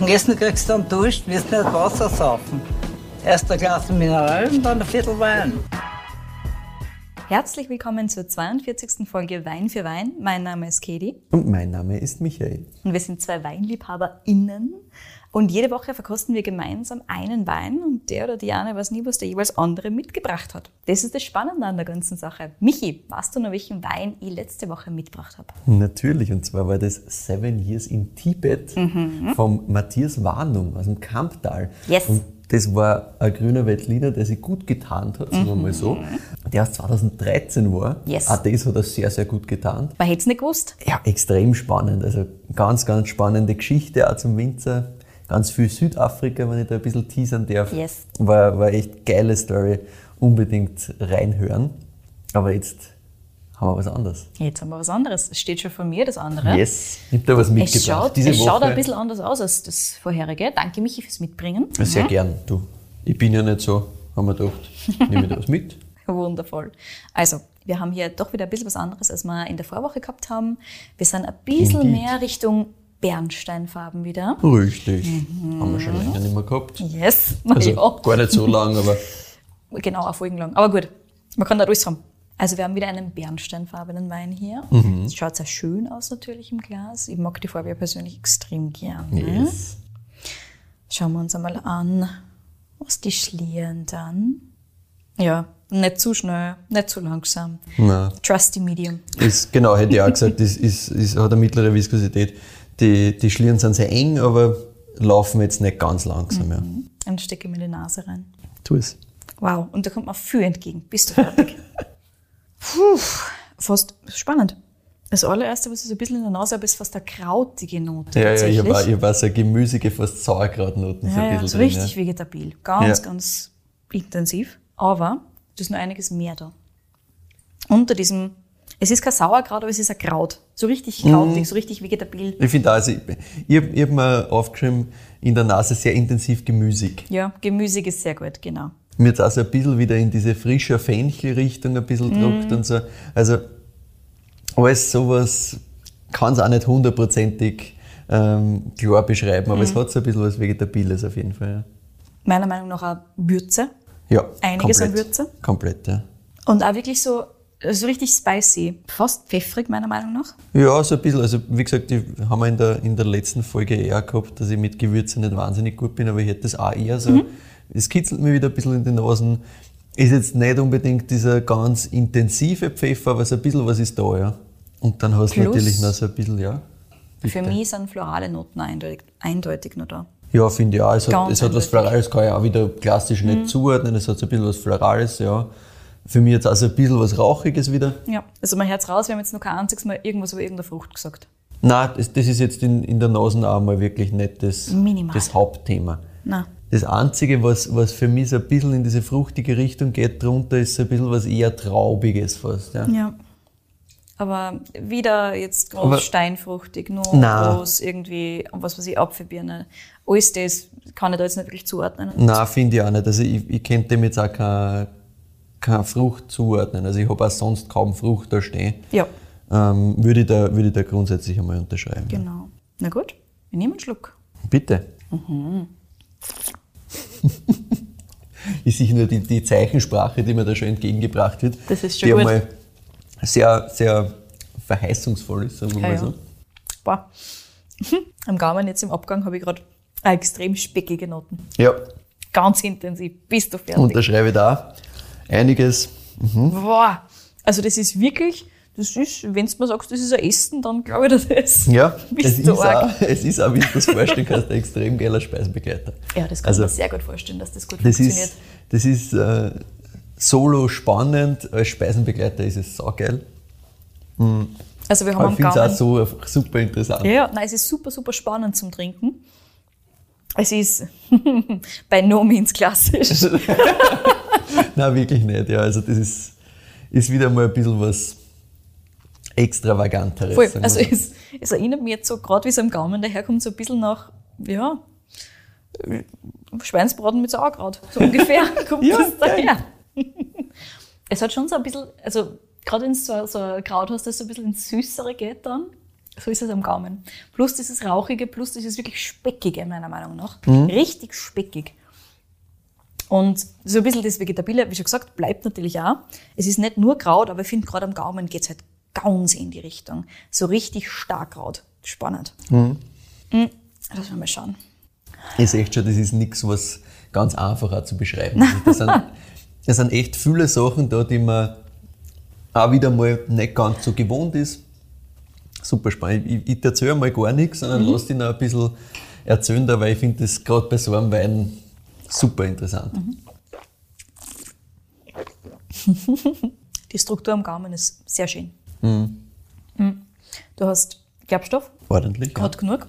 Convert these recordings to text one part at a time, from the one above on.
Und Essen kriegst du dann Dusch, wirst nicht Wasser saufen. Erst ein Glas Mineral und dann ein Viertel Wein. Herzlich willkommen zur 42. Folge Wein für Wein. Mein Name ist Katie. Und mein Name ist Michael. Und wir sind zwei WeinliebhaberInnen. Und jede Woche verkosten wir gemeinsam einen Wein und der oder die eine weiß nie, was der jeweils andere mitgebracht hat. Das ist das Spannende an der ganzen Sache. Michi, weißt du noch, welchen Wein ich letzte Woche mitgebracht habe? Natürlich, und zwar war das Seven Years in Tibet Mhm. vom Matthias Warnung aus dem Kamptal. Yes. Und das war ein grüner Veltliner, der sich gut getarnt hat, sagen wir mal so. Der aus 2013 war. Mhm. Yes. Auch das hat er sehr, sehr gut getarnt. Man hätte es nicht gewusst. Ja, extrem spannend. Also ganz, ganz spannende Geschichte auch zum Winzer. Ganz viel Südafrika, wenn ich da ein bisschen teasern darf. Yes. War, war echt geile Story. Unbedingt reinhören. Aber jetzt haben wir was anderes. Jetzt haben wir was anderes. Es steht schon von mir, das andere. Yes, ich habe da was Es mitgebracht. schaut, Diese es Woche. schaut ein bisschen anders aus als das vorherige. Danke, Michi, fürs Mitbringen. Sehr gern, du. Ich bin ja nicht so, haben wir gedacht, nehme ich da was mit. Wundervoll. Also, wir haben hier doch wieder ein bisschen was anderes, als wir in der Vorwoche gehabt haben. Wir sind ein bisschen Indeed. mehr Richtung Bernsteinfarben wieder. Richtig. Haben wir schon länger nicht mehr gehabt. Yes. Also ja. gar nicht so lang, aber Genau, eine Folgen lang. Aber gut, man kann da alles haben. Also wir haben wieder einen bernsteinfarbenen Wein hier. Mhm. Schaut sehr schön aus natürlich im Glas. Ich mag die Farbe ja persönlich extrem gern. yes. Schauen wir uns einmal an, was die schlieren dann. Ja, nicht zu schnell, nicht zu langsam. Nein. Trusty Medium. Ist, genau, hätte ich auch gesagt, das ist, ist, hat eine mittlere Viskosität. Die, die Schlieren sind sehr eng, aber laufen jetzt nicht ganz langsam. Ja. Und stecke mir in die Nase rein. Tu es. Wow, und da kommt man viel entgegen. Bist du fertig? Puh, fast spannend. Das allererste, was ich so ein bisschen in der Nase habe, ist fast eine krautige Note. Ja, ja, ich habe auch, ich hab auch so gemüsige, fast Sauerkrautnoten so ja, ein ja, bisschen so drin. richtig vegetabil. Ganz, Ja. ganz intensiv. Aber da ist noch einiges mehr da. Unter diesem, es ist kein Sauerkraut, aber es ist ein Kraut. So richtig Mhm. krautig, so richtig vegetabil. Ich finde auch, also ich, ich habe ich hab mir aufgeschrieben, in der Nase sehr intensiv gemüsig. Ja, gemüsig ist sehr gut, genau. Mir jetzt auch so ein bisschen wieder in diese frische Fenchel-Richtung ein bisschen Mhm. druckt und so. Also alles sowas kann es auch nicht hundertprozentig ähm, klar beschreiben, Mhm. aber es hat so ein bisschen was Vegetabiles auf jeden Fall. Meiner Meinung nach auch Würze. Ja, Einiges an komplett. Würze? Komplett, ja. Und auch wirklich so, so richtig spicy. Fast pfeffrig, meiner Meinung nach. Ja, so ein bisschen. Also, wie gesagt, die haben wir in der, in der letzten Folge eher gehabt, dass ich mit Gewürzen nicht wahnsinnig gut bin, aber ich hätte das auch eher so. Es kitzelt mir wieder ein bisschen in die Nasen. Ist jetzt nicht unbedingt dieser ganz intensive Pfeffer, aber so ein bisschen was ist da, ja. Und dann hast du natürlich noch so ein bisschen, ja. Für mich sind florale Noten eindeutig, eindeutig noch da. Ja, finde ich auch. Es hat, es hat was. Florales, kann ich auch wieder klassisch nicht zuordnen. Es hat so ein bisschen was Florales, ja. Für mich jetzt auch so ein bisschen was Rauchiges wieder. Ja, also mein Herz raus, wir haben jetzt noch kein einziges Mal irgendwas über irgendeine Frucht gesagt. Nein, das, das ist jetzt in, in der Nase auch mal wirklich nicht das, Minimal. das Hauptthema. Na, Das Einzige, was, was für mich so ein bisschen in diese fruchtige Richtung geht, drunter ist so ein bisschen was eher Traubiges fast. Ja. ja. Aber wieder jetzt groß Aber- steinfruchtig, nur Na. groß irgendwie, was weiß ich, Apfelbirne. Alles das kann ich da jetzt nicht wirklich zuordnen. Nein, finde ich auch nicht. Also ich, ich könnte dem jetzt auch keine, keine Frucht zuordnen. Also ich habe auch sonst kaum Frucht da stehen. Ja, Ähm, würde, ich da, würde ich da grundsätzlich einmal unterschreiben. genau. Na gut, wir nehmen einen Schluck. Bitte. ist sicher nur die, die Zeichensprache, die mir da schon entgegengebracht wird. Das ist schon die gut. einmal sehr, sehr verheißungsvoll ist, sagen wir Ja, mal ja. so. Boah. Am Gaumen jetzt im Abgang habe ich gerade extrem speckige Noten. Ja, Ganz intensiv. Bist du fertig? unterschreibe da einiges. Boah. Also das ist wirklich, das ist, wenn du mir sagst, das ist ein Essen, dann glaube ich dir das. Ja, es ist, auch, es ist auch, wie du das vorstellen kannst, ein extrem geiler Speisenbegleiter. Ja, das kann Also, ich mir sehr gut vorstellen, dass das gut Das funktioniert. ist, das ist äh, solo spannend, als Speisenbegleiter ist es saugeil. Also wir haben Aber ich finde es auch so super interessant. Ja, ja, nein, es ist super, super spannend zum Trinken. Es ist bei no means klassisch. Nein, wirklich nicht. Ja, also das ist, ist wieder mal ein bisschen was Extravaganteres. Voll. Also so. es, es erinnert mich jetzt so, gerade wie es am Gaumen daherkommt, so ein bisschen nach, ja, Schweinsbraten mit Sauerkraut. So ungefähr kommt Ja, das daher. es hat schon so ein bisschen, also gerade wenn du so, so ein Kraut hast, das so ein bisschen ins Süßere geht dann. So ist es am Gaumen. Plus dieses Rauchige, plus dieses wirklich Speckige, meiner Meinung nach. Richtig speckig. Und so ein bisschen das Vegetabile, wie schon gesagt, bleibt natürlich auch. Es ist nicht nur Kraut, aber ich finde, gerade am Gaumen geht's halt ganz in die Richtung. So richtig stark Kraut. Spannend. Mhm. Lass mal schauen. Ich sehe echt schon, das ist nichts, was ganz einfach auch zu beschreiben ist. Das sind, das sind echt viele Sachen da, die man auch wieder mal nicht ganz so gewohnt ist. Super spannend. Ich, ich erzähle mal gar nichts, sondern Mhm. lass dich noch ein bisschen erzählen, weil ich finde das gerade bei so einem Wein super interessant. Mhm. Die Struktur am Gaumen ist sehr schön. Mhm. Du hast Gerbstoff, Ordentlich. Ja. gerade genug,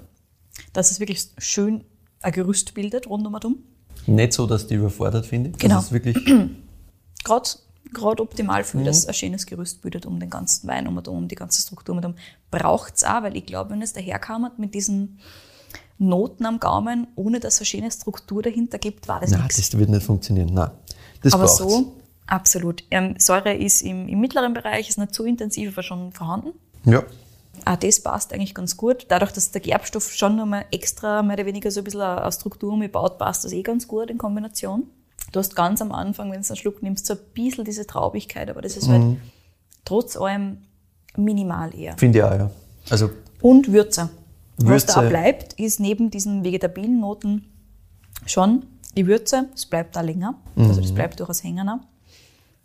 dass es wirklich schön ein Gerüst bildet rund um und um. Nicht so, dass die überfordert finde. Genau. Das ist wirklich, Gerade gerade optimal für das ein schönes Gerüst bildet um den ganzen Wein um und um, die ganze Struktur um und. Braucht es auch, weil ich glaube, wenn es daherkommt mit diesen Noten am Gaumen, ohne dass es eine schöne Struktur dahinter gibt, war das nein, nichts. das wird nicht funktionieren. Nein. Das Aber braucht's. so, absolut. Ähm, Säure ist im, im mittleren Bereich, ist nicht so intensiv, aber schon vorhanden. Ja. Auch das passt eigentlich ganz gut. Dadurch, dass der Gerbstoff schon nochmal extra mehr oder weniger so ein bisschen eine Struktur umgebaut, passt das eh ganz gut in Kombination. Du hast ganz am Anfang, wenn du einen Schluck nimmst, so ein bisschen diese Traubigkeit, aber das ist halt trotz allem minimal eher. Finde ich auch, ja. Also, Und Würze. Was da Würze. bleibt, ist neben diesen vegetabilen Noten schon die Würze. Es bleibt da länger. Also das bleibt durchaus hängen. auch.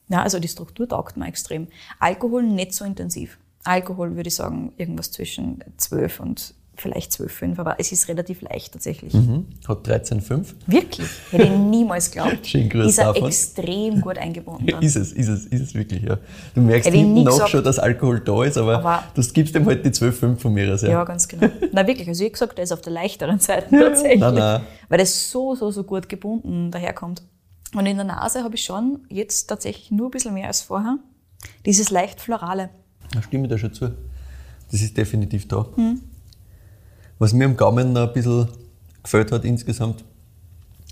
Ja, also die Struktur taugt mir extrem. Alkohol nicht so intensiv. Alkohol würde ich sagen, irgendwas zwischen 12 und vielleicht 12,5, aber es ist relativ leicht tatsächlich. mhm. hat 13,5. Wirklich, hätte ich niemals geglaubt. Schön grüß ist er davon. extrem gut eingebunden. dann. Ist es, ist es, ist es wirklich, ja. Du merkst Hätte hinten noch schon, dass Alkohol da ist, aber, Aber- du gibst ihm halt die 12,5 von mir aus. Ja. Ja, ganz genau. Na wirklich, also ich gesagt, der ist auf der leichteren Seite tatsächlich. Nein, nein. Weil das so, so, so gut gebunden daherkommt. Und in der Nase habe ich schon jetzt tatsächlich nur ein bisschen mehr als vorher. Dieses leicht Florale. Da stimme ich da schon zu. Das ist definitiv da. Hm. Was mir am Gaumen noch ein bisschen gefällt hat insgesamt,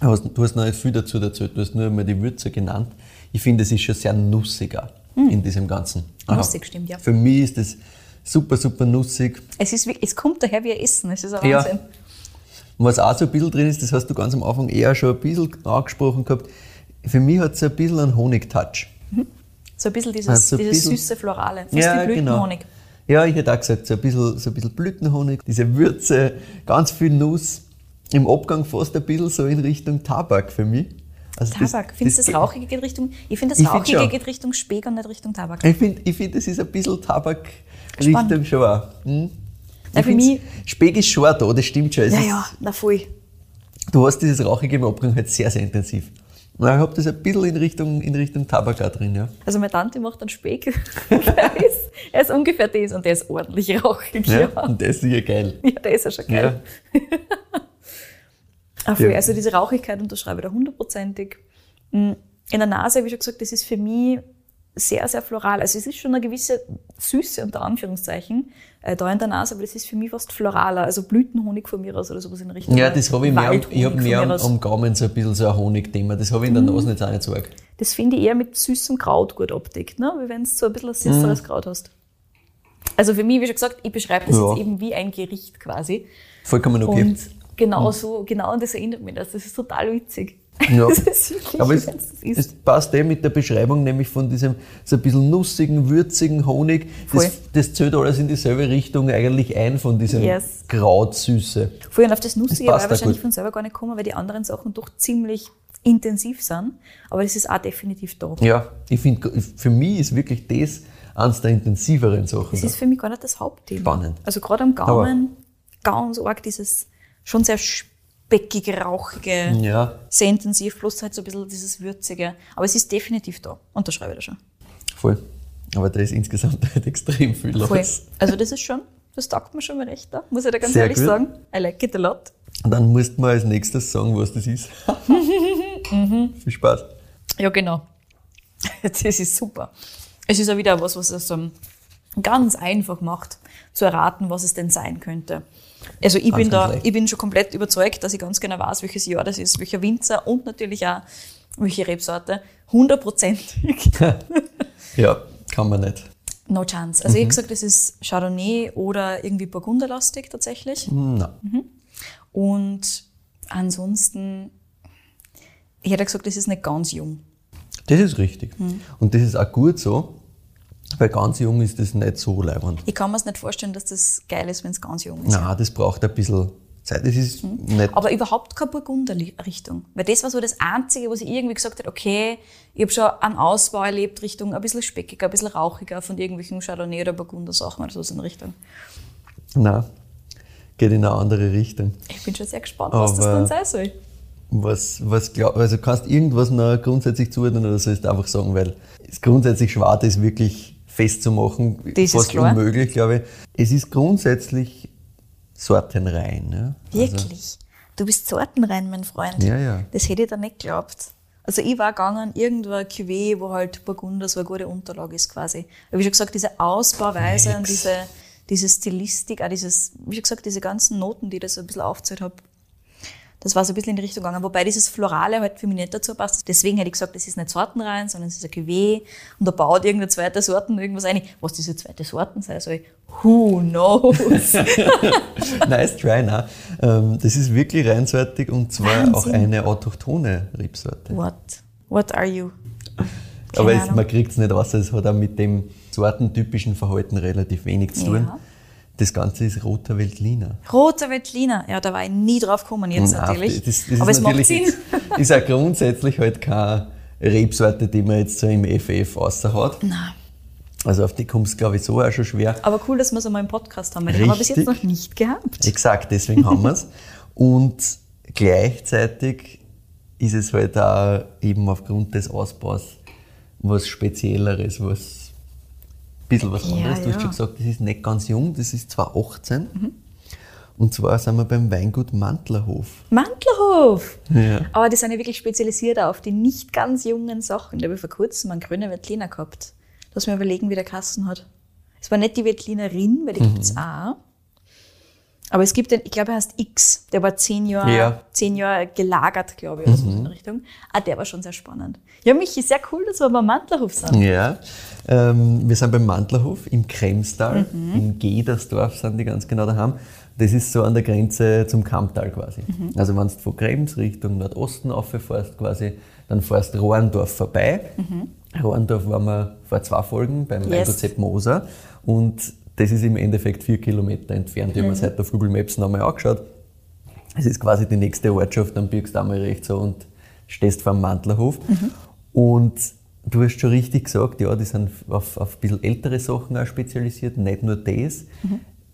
du hast, noch nicht viel dazu erzählt, du hast nur einmal die Würze genannt. Ich finde, es ist schon sehr nussiger in diesem Ganzen. Aha. Nussig, stimmt, ja. Für mich ist das super, super nussig. Es, ist, es kommt daher wie ein Essen. Es ist ein Ja. Wahnsinn. Und was auch so ein bisschen drin ist, das hast du ganz am Anfang eher schon ein bisschen angesprochen gehabt, für mich hat es ein bisschen einen Honigtouch. So ein bisschen dieses, Also dieses bisschen- süße Florale. Fast wie Blütenhonig. Ja, ich hätte auch gesagt, so ein bisschen, so ein bisschen Blütenhonig, diese Würze, ganz viel Nuss. Im Abgang fast ein bisschen so in Richtung Tabak für mich. Also das- Tabak. Findest du das, Rauchige geht Richtung, ich finde das Ich find Rauchige schon. geht Richtung Speck und nicht Richtung Tabak. Ich finde, ich find, das ist ein bisschen Tabak-Richtung Spannend. schon auch. Hm? Ich für mich- Speck ist schon da, das stimmt schon. Es Ja, ja, na voll. Du hast dieses Rauchige im Abgang halt sehr, sehr intensiv. Und ich habe das ein bisschen in Richtung, in Richtung Tabak drin, ja. Also meine Tante macht einen Speck. er, ist, er ist ungefähr das und der ist ordentlich rauchig. ja. Ja, Und das ist sicher geil. ja der ist ja schon geil. Ja. Voll. Ja. Also diese Rauchigkeit unterschreibe ich da hundertprozentig. Mm, In der Nase, wie schon gesagt, das ist für mich sehr, sehr floral. Also es ist schon eine gewisse Süße unter Anführungszeichen äh, da in der Nase, aber das ist für mich fast floraler. Also Blütenhonig von mir aus oder sowas in Richtung. Ja, das habe ich mehr, ich von mehr am, am Gaumen so ein bisschen so ein Honigthema. Das habe ich in Mhm. der Nase jetzt auch nicht so arg. Das finde ich eher mit süßem Kraut gut abdeckt, ne? wie wenn du so ein bisschen ein süßeres Kraut hast. Also für mich, wie schon gesagt, ich beschreibe das Ja. jetzt eben wie ein Gericht quasi. Vollkommen okay. Und genau so, genau an das erinnert mich das. Das ist total witzig. Ja. Das ist wirklich, Aber es, es passt eh mit der Beschreibung, nämlich von diesem so ein bisschen nussigen, würzigen Honig. Voll. Das, das zählt alles in dieselbe Richtung eigentlich ein von diesem Yes. Krautsüße. Vorhin auf das Nussige war wahrscheinlich gut. von selber gar nicht gekommen, weil die anderen Sachen doch ziemlich intensiv sind. Aber das ist auch definitiv da. Ja, ich finde, für mich ist wirklich das eines der intensiveren Sachen. Das da. ist für mich gar nicht das Hauptthema. Spannend. Also gerade am Gaumen, ganz arg dieses schon sehr speckige, rauchige, Ja, sehr intensiv, plus halt so ein bisschen dieses Würzige. Aber es ist definitiv da. Unterschreibe ich da schon. voll. Aber da ist insgesamt halt extrem viel los. Voll. Also das ist schon, das taugt mir schon mal recht da, muss ich da ganz Sehr ehrlich gut. sagen. I like it a lot. Dann musst du mal als nächstes sagen, was das ist. Mhm. Viel Spaß. Ja, genau. Das ist super. Es ist ja wieder was, was es ähm, ganz einfach macht, zu erraten, was es denn sein könnte. Also ich bin da, ich bin schon komplett überzeugt, dass ich ganz genau weiß, welches Jahr das ist, welcher Winzer und natürlich auch welche Rebsorte. Hundertprozentig. Ja, kann man nicht. No chance. Also ich habe gesagt, das ist Chardonnay oder irgendwie Burgunderlastig tatsächlich. Na, Und ansonsten, ich hätte gesagt, das ist nicht ganz jung. das ist richtig. Und das ist auch gut so, weil ganz jung ist das nicht so leibend. Ich kann mir es nicht vorstellen, dass das geil ist, wenn es ganz jung ist. Na, das braucht ein bisschen Zeit. Das ist nicht. Aber überhaupt keine Burgunder-Richtung. Weil das war so das Einzige, was ich irgendwie gesagt habe, okay, ich habe schon einen Ausbau erlebt, Richtung ein bisschen speckiger, ein bisschen rauchiger von irgendwelchen Chardonnay- oder Burgunder-Sachen oder so in Richtung. Na, geht in eine andere Richtung. Ich bin schon sehr gespannt, was das Aber- dann sein soll. Was, was glaub, also kannst du irgendwas noch grundsätzlich zuordnen oder sollst du einfach sagen, weil es grundsätzlich schwer ist, wirklich festzumachen, Das ist fast unmöglich, glaube ich. Es ist grundsätzlich sortenrein. Ja? Wirklich? du bist sortenrein, mein Freund. Also Ja, ja. Das hätte ich da nicht geglaubt. Also ich war gegangen, irgendwo ein Cuvée, wo halt Burgunder so eine gute Unterlage ist quasi. Aber wie schon gesagt, diese Ausbauweise und diese, diese Stilistik, auch dieses, wie schon gesagt, diese ganzen Noten, die ich da so ein bisschen aufgezählt habe, das war so ein bisschen in die Richtung gegangen. Wobei dieses Florale halt für mich nicht dazu passt. Deswegen hätte ich gesagt, das ist nicht Sortenrein, sondern es ist ein Cuvée. Und da baut irgendeine zweite Sorten irgendwas ein. Was diese zweite Sorten sein soll, who knows? nice try, nein. Ähm, das ist wirklich reinsortig und zwar Wahnsinn. auch eine autochthone Rebsorte. What? What are you? Aber Keine es, Ahnung. man kriegt es nicht raus, es hat auch mit dem sortentypischen Verhalten relativ wenig zu tun. Ja. Das Ganze ist roter Veltliner. Roter Veltliner. Ja, da war ich nie drauf gekommen jetzt Nein, natürlich. Das, das Aber es macht Sinn. jetzt- Ist auch grundsätzlich halt keine Rebsorte, die man jetzt so im FF raushaut. Nein. Also auf die kommst du, glaube ich, so auch schon schwer. Aber cool, dass wir es einmal im Podcast haben, weil den haben wir bis jetzt Richtig. noch nicht gehabt. Exakt, deswegen haben wir es. Und gleichzeitig ist es halt auch eben aufgrund des Ausbaus was Spezielleres, was bisschen was Ja, anderes. Du hast ja. schon gesagt, das ist nicht ganz jung, das ist 2018. Und zwar sind wir beim Weingut Mantlerhof. Mantlerhof! Ja. Aber die sind ja wirklich spezialisiert auf die nicht ganz jungen Sachen. Da habe ich vor kurzem einen grünen Veltliner gehabt. Lass mir überlegen, wie der Kassen hat. Es war nicht die Veltlinerin, weil die Mhm. gibt's auch. Aber es gibt den, ich glaube, er heißt X. Der war zehn Jahre, Ja. Mhm. zehn Jahre gelagert, glaube ich, so in Richtung. Ah, der war schon sehr spannend. Ja, Michi, sehr cool, dass wir beim Mantlerhof sind. Ja, ähm, wir sind beim Mantlerhof im Kremstal, in Gedersdorf sind die ganz genau daheim. Das ist so an der Grenze zum Kamptal quasi. Also wenn du von Krems Richtung Nordosten auffährst quasi, dann fährst Rohrendorf vorbei. Rohrendorf waren wir vor zwei Folgen beim Yes. Sepp Moser und das ist im Endeffekt vier Kilometer entfernt. Ich habe mir das heute auf Google Maps nochmal angeschaut. Es ist quasi die nächste Ortschaft, dann biegst du einmal rechts so und stehst vor dem Mantlerhof. Und du hast schon richtig gesagt, ja, die sind auf, auf ein bisschen ältere Sachen auch spezialisiert, nicht nur das.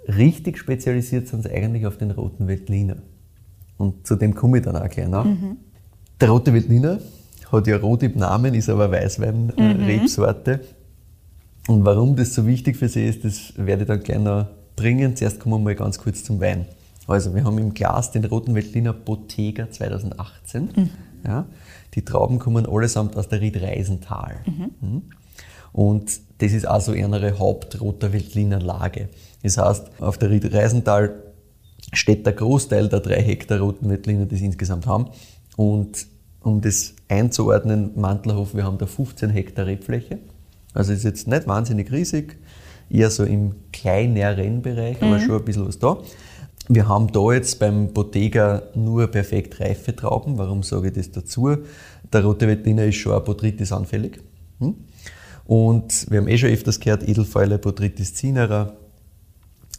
Richtig spezialisiert sind sie eigentlich auf den roten Veltliner. Und zu dem komme ich dann auch gleich nach. Der rote Veltliner hat ja rot im Namen, ist aber Weißwein-Rebsorte. Und warum das so wichtig für sie ist, das werde ich dann gleich noch bringen. Zuerst kommen wir mal ganz kurz zum Wein. Also wir haben im Glas den roten Veltliner Bottega 2018. Ja, die Trauben kommen allesamt aus der Ried Reisental. Mhm. Und das ist also eine Hauptroter Veltliner Lage. Das heißt, auf der Ried Reisental steht der Großteil der drei Hektar roten Veltliner, die sie insgesamt haben. Und um das einzuordnen, Mantlerhof, wir haben da 15 Hektar Rebfläche. Also ist jetzt nicht wahnsinnig riesig, eher so im kleineren Bereich, aber schon ein bisschen was da. Wir haben da jetzt beim Bottega nur perfekt reife Trauben. Warum sage ich das dazu? Der rote Veltliner ist schon Botrytis anfällig. Hm? Und wir haben eh schon öfters gehört, Edelfäule, Botrytis cinerea.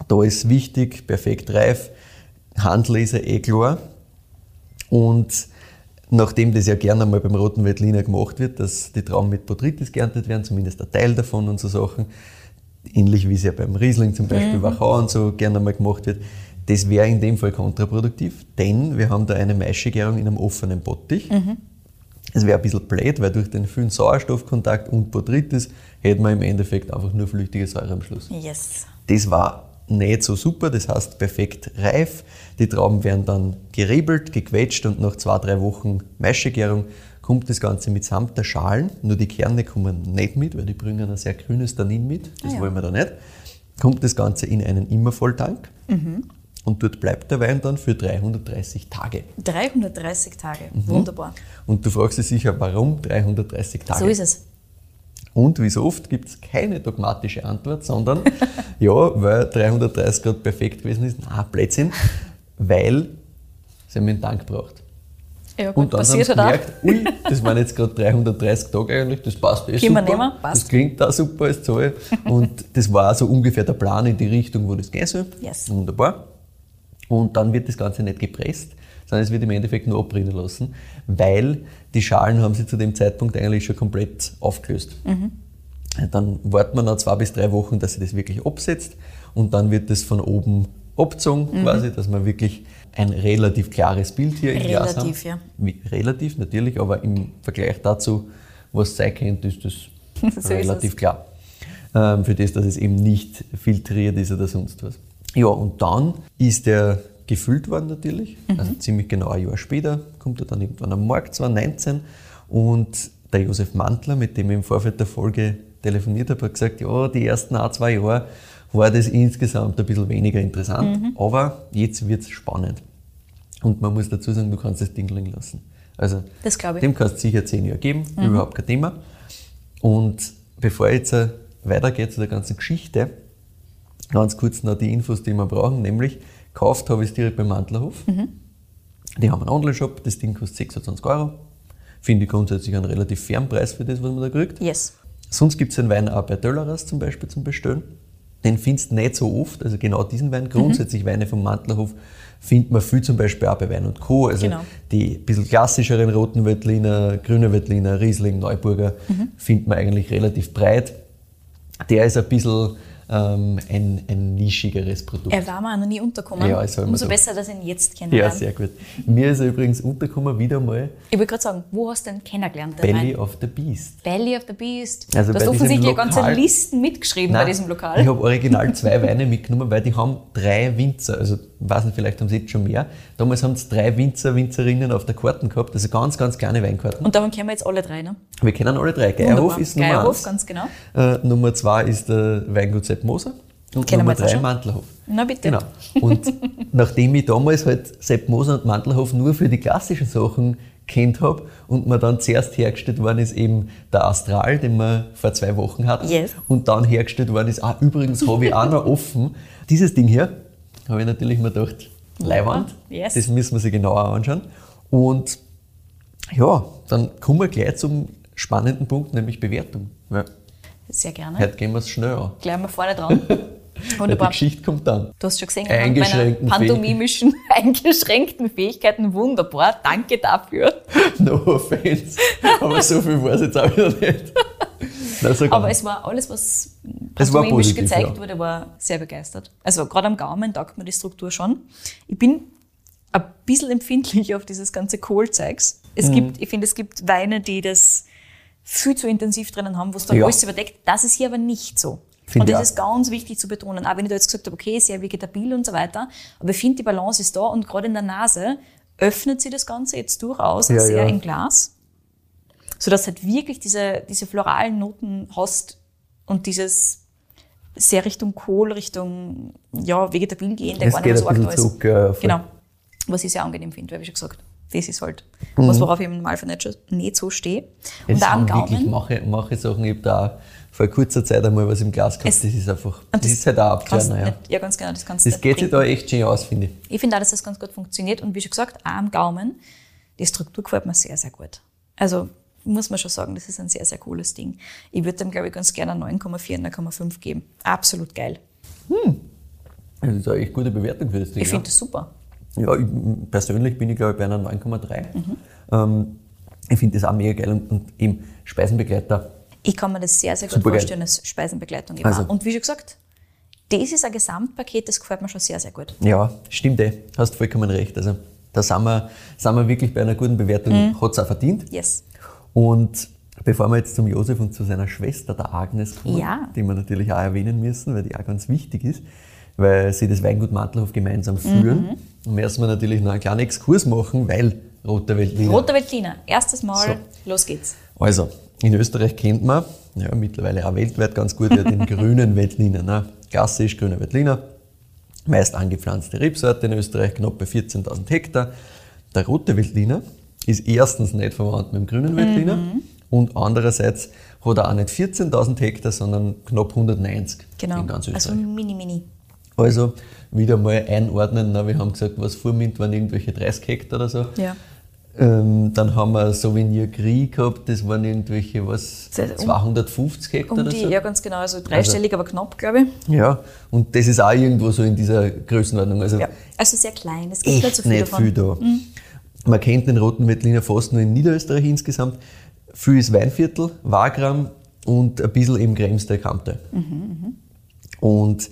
Da ist wichtig, perfekt reif, Handleser eh klar. Und nachdem das ja gerne mal beim roten Veltliner gemacht wird, dass die Trauben mit Botrytis geerntet werden, zumindest ein Teil davon und so Sachen, ähnlich wie es ja beim Riesling zum Beispiel Wachau und so gerne mal gemacht wird, das wäre in dem Fall kontraproduktiv, denn wir haben da eine Maischegärung in einem offenen Bottich. Es wäre ein bisschen blöd, weil durch den vielen Sauerstoffkontakt und Botrytis hätten wir im Endeffekt einfach nur flüchtige Säure am Schluss. Yes. Das war nicht so super, das heißt perfekt reif. Die Trauben werden dann gerebelt, gequetscht und nach zwei, drei Wochen Maischegärung kommt das Ganze mitsamt der Schalen. Nur die Kerne kommen nicht mit, weil die bringen ein sehr grünes Tannin mit. Das Ah ja. wollen wir da nicht. Kommt das Ganze in einen Immervolltank und dort bleibt der Wein dann für 330 Tage. 330 Tage. Mhm. Wunderbar. Und du fragst dich sicher, warum 330 Tage? So ist es. Und wie so oft gibt es keine dogmatische Antwort, sondern ja, weil 330 Grad perfekt gewesen ist. Na, Blödsinn, weil sie haben einen Tank braucht. Ja, gut, Und dann haben sie halt gemerkt, ui, das waren jetzt gerade 330 Tage eigentlich, das passt eh wir super. nehmen, passt. Das klingt da super als Zahl. Und das war so ungefähr der Plan in die Richtung, wo das gehen soll. Yes. Wunderbar. Und dann wird das Ganze nicht gepresst, sondern es wird im Endeffekt nur abbrennen lassen, weil die Schalen haben sie zu dem Zeitpunkt eigentlich schon komplett aufgelöst. Dann warten wir noch zwei bis drei Wochen, dass sie das wirklich absetzt und dann wird das von oben abgezogen, quasi, dass wir wirklich ein relativ klares Bild hier im Glas haben. Relativ, ja. Relativ natürlich, aber im Vergleich dazu, was sein könnte, ist das So ist relativ es. klar. Ähm, für das, dass es eben nicht filtriert ist oder sonst was. Ja, und dann ist der gefüllt worden natürlich, Mhm. also ziemlich genau ein Jahr später, kommt er dann irgendwann am Markt, 2019. Und der Josef Mantler, mit dem ich im Vorfeld der Folge telefoniert habe, hat gesagt, ja, die ersten ein, zwei Jahre war das insgesamt ein bisschen weniger interessant, Mhm. aber jetzt wird es spannend. Und man muss dazu sagen, du kannst das Ding liegen lassen. Also dem kannst du sicher zehn Jahre geben, überhaupt kein Thema. Und bevor ich jetzt weitergehe zu der ganzen Geschichte, ganz kurz noch die Infos, die wir brauchen, nämlich gekauft habe ich es direkt beim Mantlerhof. Die haben einen Online-Shop, das Ding kostet 26 Euro. Finde ich grundsätzlich einen relativ fairen Preis für das, was man da kriegt. Yes. Sonst gibt es den Wein auch bei Dölleras zum Beispiel zum Bestellen. Den findest du nicht so oft, also genau diesen Wein. Grundsätzlich Weine vom Mantlerhof findet man viel zum Beispiel auch bei Wein und Co. Also Genau. die bisschen klassischeren roten Veltliner, grüne Veltliner, Riesling, Neuburger findet man eigentlich relativ breit. Der ist ein bisschen ähm, ein, ein nischigeres Produkt. Er war mir auch noch nie untergekommen. Ja, Umso so. besser, dass ich ihn jetzt ja, kennenlerne. sehr gut. Mir ist er übrigens untergekommen wieder mal ich wollte gerade sagen, wo hast du den kennengelernt? Belly of the Beast. Belly of the Beast. Also du bei hast offensichtlich ganze Lokal- Listen mitgeschrieben bei Nein, diesem Lokal. Ich habe original zwei Weine mitgenommen, weil die haben drei Winzer, also weiß nicht, vielleicht haben sie jetzt schon mehr. Damals haben es drei Winzer, Winzerinnen auf der Karten gehabt, also ganz, ganz kleine Weinkarten. Und darum kennen wir jetzt alle drei, ne? Wir kennen alle drei. Geierhof Wunderbar. ist Nummer Geierhof, eins. ganz genau. Äh, Nummer zwei ist der Weingut Sepp Moser. Und Kennen Nummer wir jetzt auch drei schon? Mantlerhof. Na bitte. Genau. Und nachdem ich damals halt Sepp Moser und Mantlerhof nur für die klassischen Sachen kennt habe und mir dann zuerst hergestellt worden ist eben der Astral, den wir vor zwei Wochen hatten. Yes. Und dann hergestellt worden ist, ah, übrigens habe ich auch noch offen. Dieses Ding hier, habe ich natürlich mir gedacht, Leiwand, Yes. das müssen wir sich genauer anschauen. Und ja, dann kommen wir gleich zum spannenden Punkt, nämlich Bewertung. Ja, Sehr gerne. heute gehen wir es schnell an. Gleich mal vorne dran. Ja, die Wunderbar. Geschichte kommt dann. Du hast schon gesehen, Eingeschränkten pantomimischen, eingeschränkten Fähigkeiten wunderbar. Danke dafür. No offense. Aber so viel weiß ich jetzt auch wieder nicht. Sag Aber es war alles, was Es war pantomimisch positiv, gezeigt ja. wurde, war sehr begeistert. Also gerade am Gaumen taugt mir die Struktur schon. Ich bin ein bisschen empfindlich auf dieses ganze Kohlzeugs. Mhm. Es gibt, ich finde, es gibt Weine, die das viel zu intensiv drinnen haben, wo es dann Ja. alles überdeckt. Das ist hier aber nicht so. Finde und ich das ist ganz wichtig zu betonen. Auch wenn ich da jetzt gesagt habe, okay, sehr vegetabil und so weiter. Aber ich finde, die Balance ist da und gerade in der Nase öffnet sie das Ganze jetzt durchaus Ja, sehr ja. im Glas sodass halt wirklich diese, diese floralen Noten hast und dieses sehr Richtung Kohl, Richtung ja, vegetabil gehende, Es gar nicht so arg da ist. zurück. Voll. Genau. Was ich sehr angenehm finde, weil wie schon gesagt, das ist halt Mhm. was, worauf ich im Normalfall nicht, nicht so stehe. Es Und sind wirklich Gaumen. manche, manche Sachen, ich habe da auch vor kurzer Zeit einmal was im Glas gehabt, Es- das ist einfach, und das, ist halt auch abklären. Ja. ja, ganz genau, das kannst Das geht sich da echt schön aus, finde ich. Ich finde auch, dass das ganz gut funktioniert und wie schon gesagt, auch am Gaumen, die Struktur gefällt mir sehr, sehr gut. Also muss man schon sagen, das ist ein sehr, sehr cooles Ding. Ich würde dem, glaube ich, ganz gerne eine 9,4, 9,5 geben. Absolut geil. Das ist eine echt gute Bewertung für das Ding. Ich finde das super. Ja, ich, persönlich bin ich glaube ich bei einer 9,3. Mhm. Ähm, ich finde das auch mega geil und, und eben Speisenbegleiter. Ich kann mir das sehr, sehr gut vorstellen als Speisenbegleitung. eben Also-. Und wie schon gesagt, das ist ein Gesamtpaket, das gefällt mir schon sehr, sehr gut. Ja, stimmt eh. Hast vollkommen recht. Also da sind wir, sind wir wirklich bei einer guten Bewertung. Mhm. Hat es auch verdient. Yes. Und bevor wir jetzt zum Josef und zu seiner Schwester, der Agnes, kommen, Ja. die wir natürlich auch erwähnen müssen, weil die auch ganz wichtig ist, weil sie das Weingut Mantelhof gemeinsam führen, müssen wir natürlich noch einen kleinen Exkurs machen, weil Roter Veltliner. Roter Veltliner, erstes Mal, los geht's. Also, in Österreich kennt man, ja, mittlerweile auch weltweit ganz gut, ja, den grünen Veltliner. Ne? Klassisch grüner Veltliner, meist angepflanzte Rebsorte in Österreich, knapp bei 14.000 Hektar. Der rote Veltliner ist erstens nicht verwandt mit dem grünen Veltliner Und andererseits hat er auch nicht 14.000 Hektar, sondern knapp 190 Genau. in ganz Österreich. also mini, mini. Also wieder mal einordnen. Na, wir haben gesagt, was vormint waren irgendwelche 30 Hektar oder so. Ja. Ähm, dann haben wir Souvenir Gris gehabt, das waren irgendwelche, was, Das heißt, um- 250 Hektar Um oder die, so. ja ganz genau, also dreistellig, aber knapp, glaube ich. Ja, und das ist auch irgendwo so in dieser Größenordnung. Also Ja. Also sehr klein, es gibt nicht echt so viel nicht davon. viel da. Man kennt den roten Veltliner fast nur in Niederösterreich insgesamt. Viel ist Weinviertel, Wagram und ein bisschen eben Kremstal, Kamptal. Und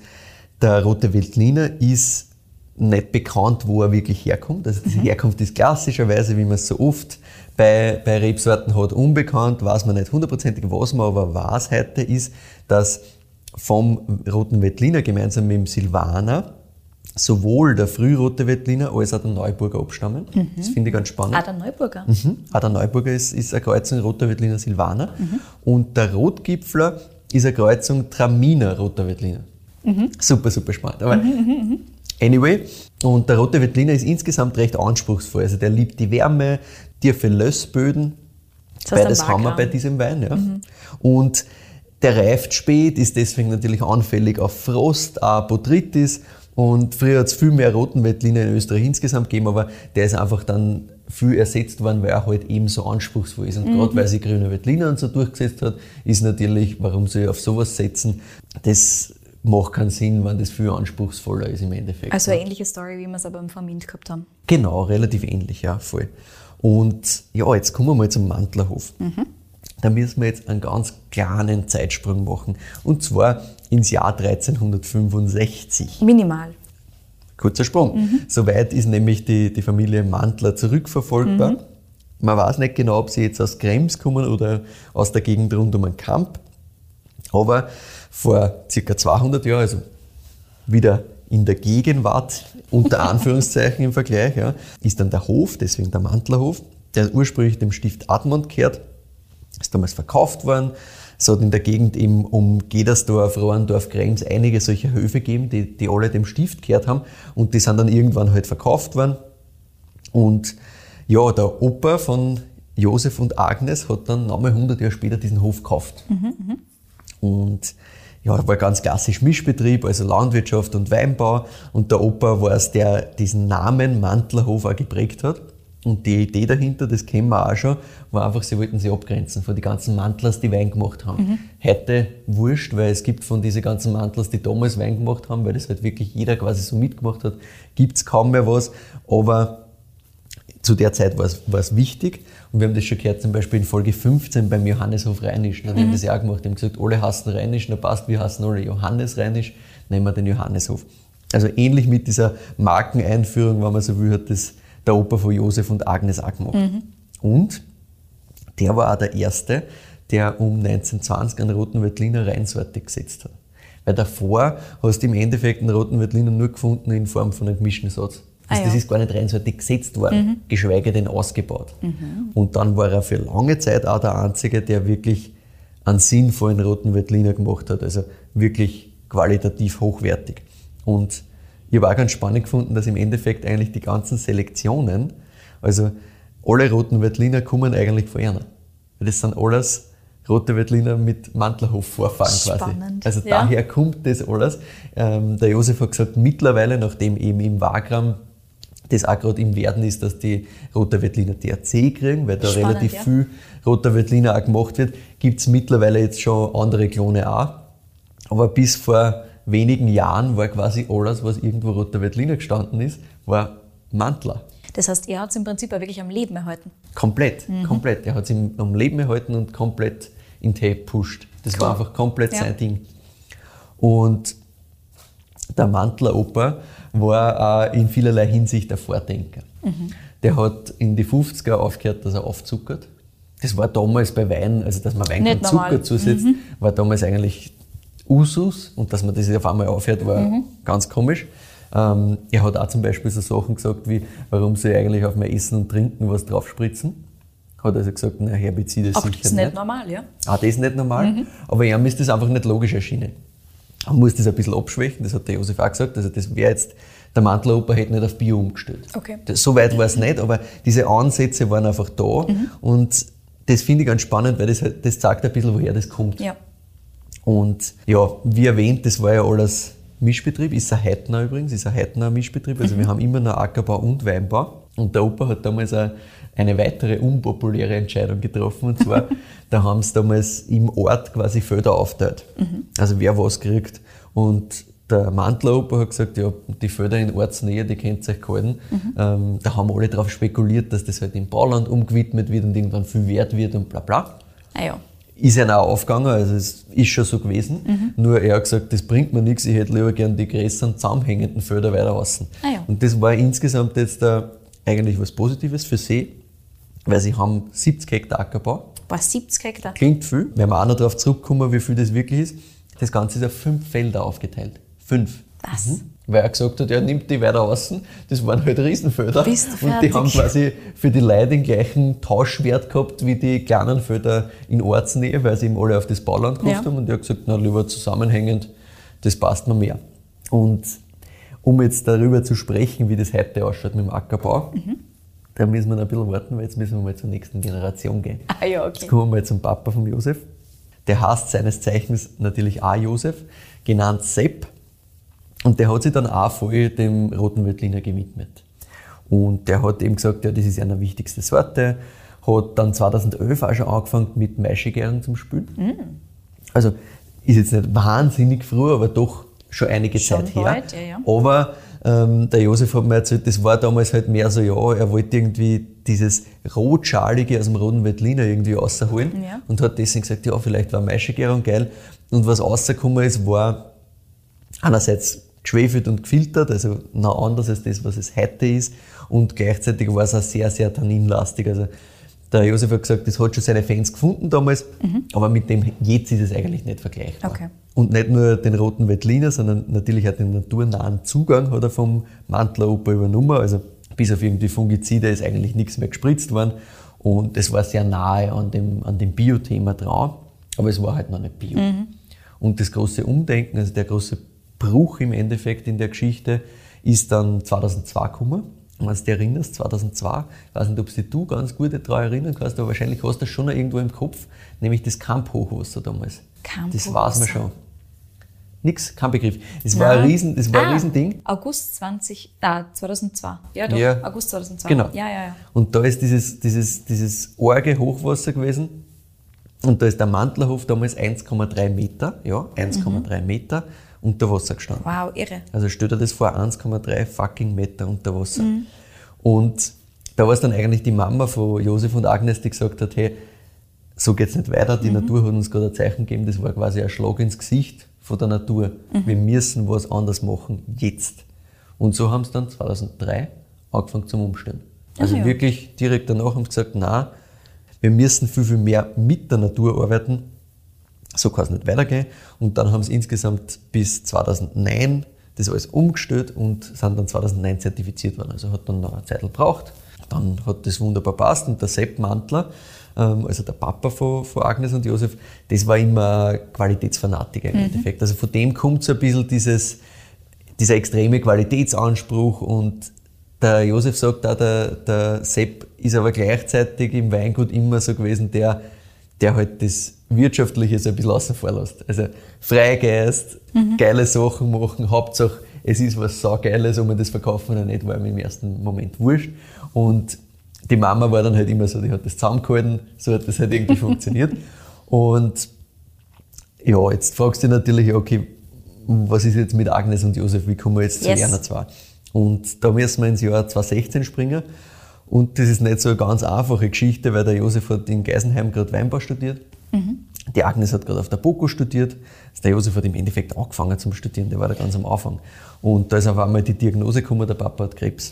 der rote Veltliner ist nicht bekannt, wo er wirklich herkommt. Also diese Herkunft ist klassischerweise, wie man es so oft bei, bei Rebsorten hat, unbekannt, weiß man nicht hundertprozentig, was man aber weiß heute ist, dass vom roten Veltliner gemeinsam mit dem Silvaner sowohl der frührote Veltliner als auch der Neuburger abstammen. Das finde ich ganz spannend. Ah, der Neuburger. Mhm. Auch der Neuburger ist, ist eine Kreuzung roter Veltliner Silvaner. Und der Rotgipfler ist eine Kreuzung Traminer roter Veltliner. Super, super spannend. Aber anyway, und der rote Veltliner ist insgesamt recht anspruchsvoll. Also der liebt die Wärme, tiefe Lössböden. Das Beides haben wir bei diesem Wein. Ja. Und der reift spät, ist deswegen natürlich anfällig auf Frost, auch Botrytis. Und früher hat es viel mehr roten Veltliner in Österreich insgesamt gegeben, aber der ist einfach dann viel ersetzt worden, weil er halt eben so anspruchsvoll ist. Und gerade weil sich grüner Veltliner und so durchgesetzt hat, ist natürlich, warum ich auf sowas setzen? Das macht keinen Sinn, wenn das viel anspruchsvoller ist im Endeffekt. Also eine ähnliche Story, wie wir es aber im Vermint gehabt haben. Genau, relativ ähnlich, ja, voll. Und ja, jetzt kommen wir mal zum Mantlerhof. Da müssen wir jetzt einen ganz kleinen Zeitsprung machen. Und zwar ins Jahr 1365. Minimal. Kurzer Sprung. Soweit ist nämlich die, die Familie Mantler zurückverfolgbar. Man weiß nicht genau, ob sie jetzt aus Krems kommen oder aus der Gegend rund um den Kamp. Aber vor circa 200 Jahren, also wieder in der Gegenwart, unter Anführungszeichen im Vergleich, ja, ist dann der Hof, deswegen der Mantlerhof, der ursprünglich dem Stift Admont gehört, ist damals verkauft worden. Es hat in der Gegend eben um Gedersdorf, Rohrendorf, Krems einige solcher Höfe gegeben, die, die alle dem Stift gehört haben und die sind dann irgendwann halt verkauft worden. Und ja, der Opa von Josef und Agnes hat dann nochmal 100 Jahre später diesen Hof gekauft. Und ja, war ganz klassisch Mischbetrieb, also Landwirtschaft und Weinbau. Und der Opa war es, der diesen Namen Mantlerhof auch geprägt hat. Und die Idee dahinter, das kennen wir auch schon, war einfach, sie wollten sich abgrenzen von den ganzen Mantlers, die Wein gemacht haben. Heute wurscht, weil es gibt von diesen ganzen Mantlers, die damals Wein gemacht haben, weil das halt wirklich jeder quasi so mitgemacht hat, gibt es kaum mehr was. Aber zu der Zeit war es, wichtig. Und wir haben das schon gehört, zum Beispiel in Folge 15 beim Johanneshof Rheinisch. Dann haben wir das ja auch gemacht. Die haben gesagt, alle hassen Rheinisch, na passt, wir hassen alle Johannes Rheinisch, nehmen wir den Johanneshof. Also ähnlich mit dieser Markeneinführung, wenn man so will, hat das der Opa von Josef und Agnes auch gemacht. Und der war auch der Erste, der um 1920 einen roten Veltliner Reinsorte gesetzt hat. Weil davor hast du im Endeffekt einen roten Veltliner nur gefunden in Form von einem gemischten Satz. Also Ah, das ja. ist gar nicht reinsortig gesetzt worden, geschweige denn ausgebaut. Und dann war er für lange Zeit auch der Einzige, der wirklich einen sinnvollen roten Veltliner gemacht hat. Also wirklich qualitativ hochwertig. Und ich habe auch ganz spannend gefunden, dass im Endeffekt eigentlich die ganzen Selektionen, also alle roten Veltliner kommen eigentlich von einer. Weil das sind alles rote Veltliner mit Mantlerhof-Vorfahren quasi. Also ja. daher kommt das alles. Ähm, der Josef hat gesagt, mittlerweile, nachdem eben im Wagram das auch gerade im Werden ist, dass die Roter Veltliner THC kriegen, weil da Spannend, relativ ja. viel Roter Veltliner auch gemacht wird, gibt es mittlerweile jetzt schon andere Klone auch. Aber bis vor wenigen Jahren war quasi alles, was irgendwo Roter Veltliner gestanden ist, war Mantler. Das heißt, er hat es im Prinzip auch wirklich am Leben erhalten. Komplett, komplett. Er hat es am Leben erhalten und komplett in Tee gepusht. Das war einfach komplett Ja. sein Ding. Und der Mantler Opa war auch in vielerlei Hinsicht ein Vordenker. Der hat in die 50er aufgehört, dass er aufzuckert. Das war damals bei Wein, also dass man Wein Nicht keinen normal. Zucker zusetzt, war damals eigentlich Usus und dass man das auf einmal aufhört, war ganz komisch. Ähm, er hat auch zum Beispiel so Sachen gesagt wie, warum soll ich eigentlich auf mein Essen und Trinken was draufspritzen? Hat also gesagt, na, Herbizide Aber sicher das ist nicht normal, ja? Ah, das ist nicht normal. Aber ihm ist das einfach nicht logisch erschienen. Man muss das ein bisschen abschwächen, das hat der Josef auch gesagt. Also das wäre jetzt, der Mantleroper hätte nicht auf Bio umgestellt. Okay. Das, so weit war es nicht, aber diese Ansätze waren einfach da. Und das finde ich ganz spannend, weil das, halt- das zeigt ein bisschen, woher das kommt. Ja. Und ja, wie erwähnt, das war ja alles Mischbetrieb, ist ein Heidner übrigens, ist ein Heidner Mischbetrieb. Also wir haben immer noch Ackerbau und Weinbau. Und der Opa hat damals eine, eine weitere unpopuläre Entscheidung getroffen. Und zwar, da haben sie damals im Ort quasi Felder aufgeteilt. Also wer was kriegt. Und der Mantler-Opa hat gesagt, ja, die Felder in Ortsnähe, die könnt ihr euch halten. Ähm, da haben alle darauf spekuliert, dass das halt im Bauland umgewidmet wird und irgendwann viel wert wird und bla bla Ah ja. ist ja auch aufgegangen, also es ist schon so gewesen. Nur er hat gesagt, das bringt mir nichts, ich hätte lieber gern die größeren zusammenhängenden Felder weiter außen. Ah ja. Und das war insgesamt jetzt äh, eigentlich was Positives für sie, weil sie haben 70 Hektar Ackerbau. War 70 Hektar. Klingt viel, wenn wir auch noch darauf zurückkommen, wie viel das wirklich ist. Das Ganze ist auf fünf Felder aufgeteilt. Fünf. Was? Weil er gesagt hat, er nimmt die weiter außen. Das waren halt Riesenfelder. Bist du und die fertig? haben quasi für die Leute den gleichen Tauschwert gehabt wie die kleinen Felder in Ortsnähe, weil sie eben alle auf das Bauland gekauft Ja. haben. Und er hat gesagt, na, lieber zusammenhängend, das passt mir mehr. Und um jetzt darüber zu sprechen, wie das heute ausschaut mit dem Ackerbau, Mhm. Da müssen wir noch ein bisschen warten, weil jetzt müssen wir mal zur nächsten Generation gehen. Ah ja, okay. Jetzt kommen wir mal zum Papa von Josef. Der heißt seines Zeichens natürlich auch Josef, genannt Sepp. Und der hat sich dann auch voll dem Roten Veltliner gewidmet. Und der hat eben gesagt, ja, das ist eine wichtigste Sorte. Hat dann 2011 auch schon angefangen mit Maischegärung zum Spülen. Also ist jetzt nicht wahnsinnig früh, aber doch schon einige Schon Zeit her. ja, ja. Aber ähm, der Josef hat mir erzählt, das war damals halt mehr so, ja, er wollte irgendwie dieses Rotschalige aus dem Roten Veltliner irgendwie rausholen Ja. und hat deswegen gesagt, ja, vielleicht war Maischegärung geil. Und was rausgekommen ist, war einerseits geschwefelt und gefiltert, also noch anders als das, was es heute ist. Und gleichzeitig war es auch sehr, sehr tanninlastig. Also der Josef hat gesagt, das hat schon seine Fans gefunden damals, aber mit dem jetzt ist es eigentlich nicht vergleichbar. Okay. Und nicht nur den roten Veltliner, sondern natürlich auch den naturnahen Zugang hat er vom Mantler Opa übernommen. Also bis auf irgendwie Fungizide ist eigentlich nichts mehr gespritzt worden. Und es war sehr nahe an dem, an dem Bio-Thema dran, aber es war halt noch nicht Bio. Und das große Umdenken, also der große Bruch im Endeffekt in der Geschichte, ist dann 2002 gekommen. Wenn du dich erinnerst, 2002, ich weiß nicht, ob du dich du ganz gut daran erinnern kannst, aber wahrscheinlich hast du das schon noch irgendwo im Kopf, nämlich das Kamp-Hochwasser damals. Das weiß man schon. Nix, kein Begriff. Es war ein. Riesen, das war ein Ah, Riesending. August 20, ah, 2002. Ja, doch, Ja. August 2002. Genau. Ja, ja, ja. Und da ist dieses, dieses, dieses arge Hochwasser gewesen. Und da ist der Mantlerhof damals 1,3 Meter, ja, 1,3 Meter unter Wasser gestanden. Wow, irre. Also stell dir das vor, 1,3 fucking Meter unter Wasser. Und da war es dann eigentlich die Mama von Josef und Agnes, die gesagt hat, hey, so geht's nicht weiter. Die Natur hat uns gerade ein Zeichen gegeben, das war quasi ein Schlag ins Gesicht von der Natur. Wir müssen was anders machen, jetzt. Und so haben sie dann 2003 angefangen zum Umstellen. Also ja. wirklich direkt danach haben sie gesagt, na, wir müssen viel, viel mehr mit der Natur arbeiten. So kann es nicht weitergehen. Und dann haben sie insgesamt bis 2009 das alles umgestellt und sind dann 2009 zertifiziert worden. Also hat dann noch eine Zeit gebraucht. Dann hat das wunderbar passt und der Sepp Mantler, ähm, also der Papa von, von Agnes und Josef, das war immer Qualitätsfanatiker im Endeffekt. Also von dem kommt so ein bisschen dieses, dieser extreme Qualitätsanspruch und der Josef sagt auch, der, der Sepp ist aber gleichzeitig im Weingut immer so gewesen, der, der halt das Wirtschaftliche so ein bisschen außen vor lässt. Also Freigeist, geile Sachen machen, Hauptsache es ist was saugeiles, ob man das verkaufen oder nicht, war mir im ersten Moment wurscht. Und die Mama war dann halt immer so, die hat das zusammengehalten, so hat das halt irgendwie funktioniert. Und ja, jetzt fragst du dich natürlich, okay, was ist jetzt mit Agnes und Josef, wie kommen wir jetzt zu Yes. einer zwei? Und da müssen wir ins Jahr 2016 springen. Und das ist nicht so eine ganz einfache Geschichte, weil der Josef hat in Geisenheim gerade Weinbau studiert. Die Agnes hat gerade auf der BOKU studiert. Also der Josef hat im Endeffekt angefangen zum Studieren, der war da ganz am Anfang. Und da ist auf einmal die Diagnose gekommen, der Papa hat Krebs.